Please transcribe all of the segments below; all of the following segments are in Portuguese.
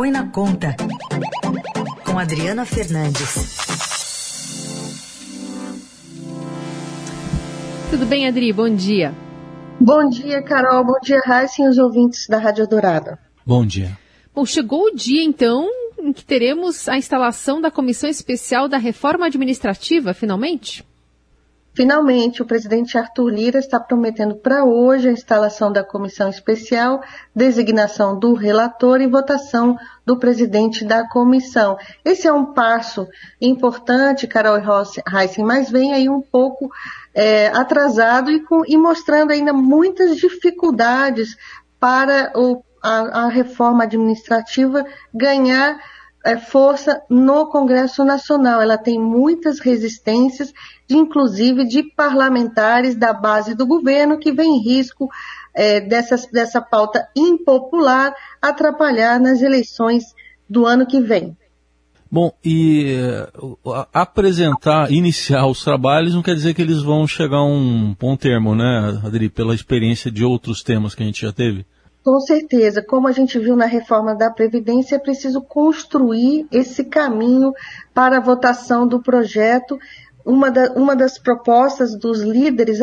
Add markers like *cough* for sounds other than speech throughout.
Põe na Conta, com Adriana Fernandes. Tudo bem, Adri? Bom dia. Bom dia, Carol. Bom dia, Raíssa e os ouvintes da Rádio Dourada. Bom dia. Bom, chegou o dia, então, em que teremos a instalação da Comissão Especial da Reforma Administrativa, finalmente? Finalmente, o presidente Arthur Lira está prometendo para hoje a instalação da comissão especial, designação do relator e votação do presidente da comissão. Esse é um passo importante, Carol Heissen, mas vem aí um pouco é, atrasado e, com, e, mostrando ainda muitas dificuldades para o, a, a reforma administrativa ganhar força no Congresso Nacional. Ela tem muitas resistências, inclusive de parlamentares da base do governo, que vem em risco é, dessa, dessa pauta impopular atrapalhar nas eleições do ano que vem. Bom, e uh, apresentar, iniciar os trabalhos não quer dizer que eles vão chegar a um bom termo, né, Adri, pela experiência de outros temas que a gente já teve? Com certeza, como a gente viu na reforma da Previdência, é preciso construir esse caminho para a votação do projeto. Uma, da, uma das propostas dos líderes,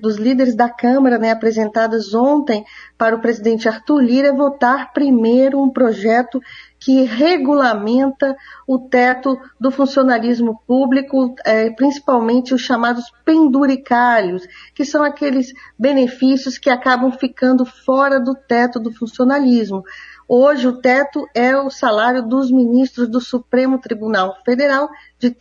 dos líderes da Câmara, né, apresentadas ontem para o presidente Arthur Lira, é votar primeiro um projeto que regulamenta o teto do funcionalismo público, é, principalmente os chamados penduricários, que são aqueles benefícios que acabam ficando fora do teto do funcionalismo. Hoje, o teto é o salário dos ministros do Supremo Tribunal Federal, de R$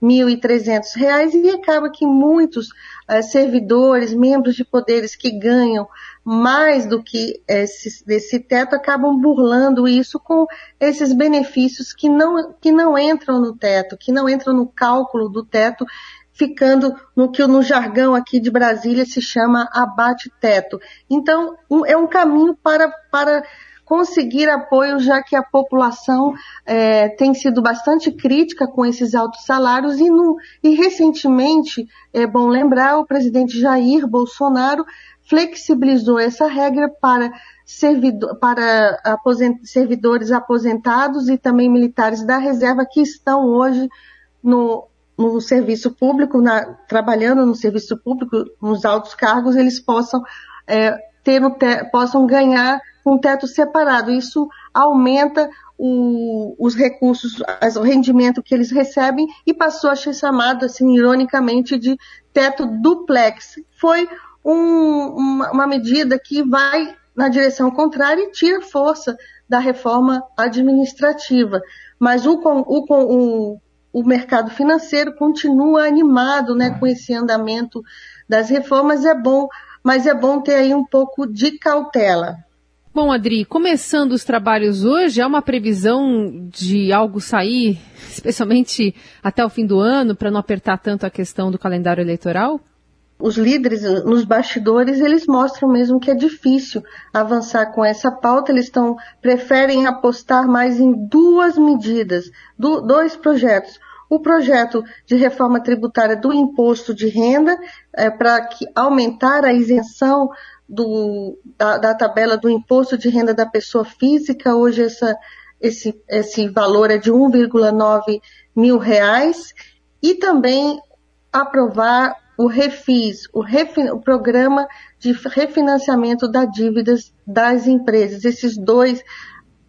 39.300, e acaba que muitos uh, servidores, membros de poderes que ganham mais do que esse, esse teto acabam burlando isso com esses benefícios que não, que não entram no teto, que não entram no cálculo do teto ficando no que no jargão aqui de Brasília se chama abate-teto. Então, um, é um caminho para, para conseguir apoio, já que a população é, tem sido bastante crítica com esses altos salários e, no, e recentemente, é bom lembrar, o presidente Jair Bolsonaro flexibilizou essa regra para, servidor, para aposent, servidores aposentados e também militares da reserva que estão hoje no, no serviço público, na, trabalhando no serviço público, nos altos cargos, eles possam é, ter te, possam ganhar um teto separado. Isso aumenta o, os recursos, o rendimento que eles recebem e passou a ser chamado, assim, ironicamente, de teto duplex. Foi um, uma, uma medida que vai na direção contrária e tira força da reforma administrativa. Mas o, o, o, o mercado financeiro continua animado né, com esse andamento das reformas, é bom, mas é bom ter aí um pouco de cautela. Bom, Adri, começando os trabalhos hoje, há uma previsão de algo sair, *laughs* especialmente até o fim do ano, para não apertar tanto a questão do calendário eleitoral? Os líderes nos bastidores, eles mostram mesmo que é difícil avançar com essa pauta, eles estão, preferem apostar mais em duas medidas, do, dois projetos o projeto de reforma tributária do imposto de renda é, para aumentar a isenção do, da, da, tabela do imposto de renda da pessoa física. Hoje essa, esse, esse valor é de 1,9 mil reais. E também aprovar o REFIS, o, refin, o programa de refinanciamento das dívidas das empresas. Esses dois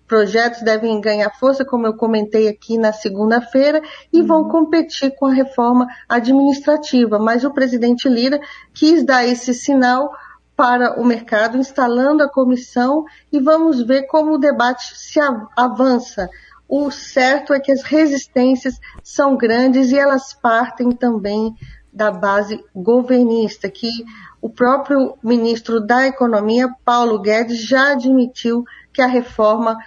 projetos devem ganhar força, como eu comentei aqui na segunda-feira, e vão uhum. competir com a reforma administrativa. Mas o presidente Lira quis dar esse sinal para o mercado, instalando a comissão, e vamos ver como o debate se avança. O certo é que as resistências são grandes e elas partem também da base governista, que o próprio ministro da Economia, Paulo Guedes, já admitiu que a reforma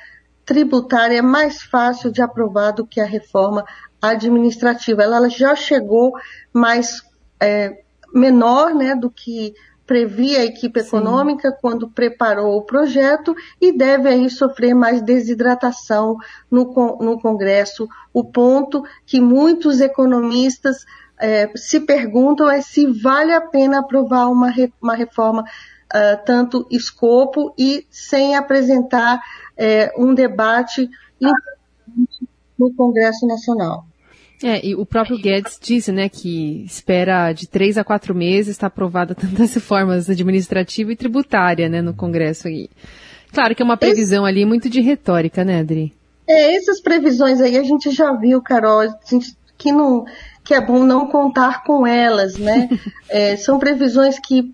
tributária é mais fácil de aprovar do que a reforma administrativa. Ela já chegou mais é, menor né, do que previa a equipe Sim. econômica quando preparou o projeto e deve aí sofrer mais desidratação no, no Congresso. O ponto que muitos economistas é, se perguntam é se vale a pena aprovar uma, uma reforma uh, tanto escopo e sem apresentar uh, um debate no Congresso Nacional. É, e o próprio Guedes disse, né, que espera de três a quatro meses estar aprovada *laughs* tantas reformas administrativa e tributária, né, no Congresso. E, claro que é uma previsão Esse... ali muito de retórica, né, Adri? É, essas previsões aí a gente já viu, Carol, que não que é bom não contar com elas, né? *laughs* é, são previsões que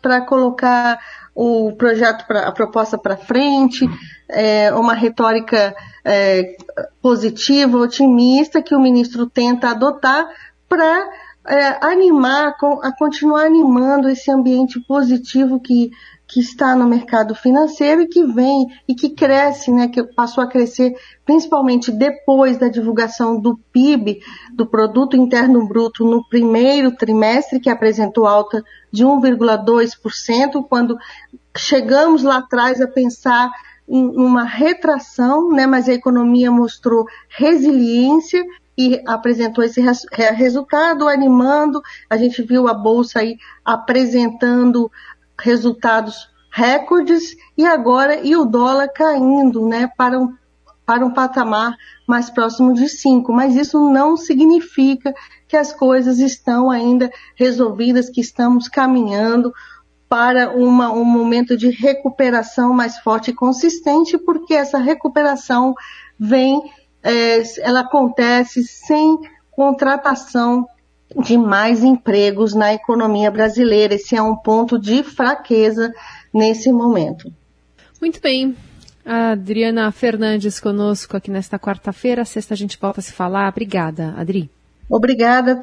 para colocar o projeto, pra, a proposta para frente, é, uma retórica é, positiva, otimista que o ministro tenta adotar para é, animar, a continuar animando esse ambiente positivo que que está no mercado financeiro e que vem e que cresce, né, que passou a crescer principalmente depois da divulgação do PIB, do Produto Interno Bruto, no primeiro trimestre, que apresentou alta de 1,2%, quando chegamos lá atrás a pensar em uma retração, né, mas a economia mostrou resiliência e apresentou esse resultado, animando. A gente viu a bolsa aí apresentando resultados recordes e agora e o dólar caindo, né, para um, para um patamar mais próximo de 5. Mas isso não significa que as coisas estão ainda resolvidas, que estamos caminhando para uma, um momento de recuperação mais forte e consistente, porque essa recuperação vem, é, ela acontece sem contratação de mais empregos na economia brasileira. Esse é um ponto de fraqueza nesse momento. Muito bem. A Adriana Fernandes conosco aqui nesta quarta-feira. Sexta a gente volta a se falar. Obrigada, Adri. Obrigada.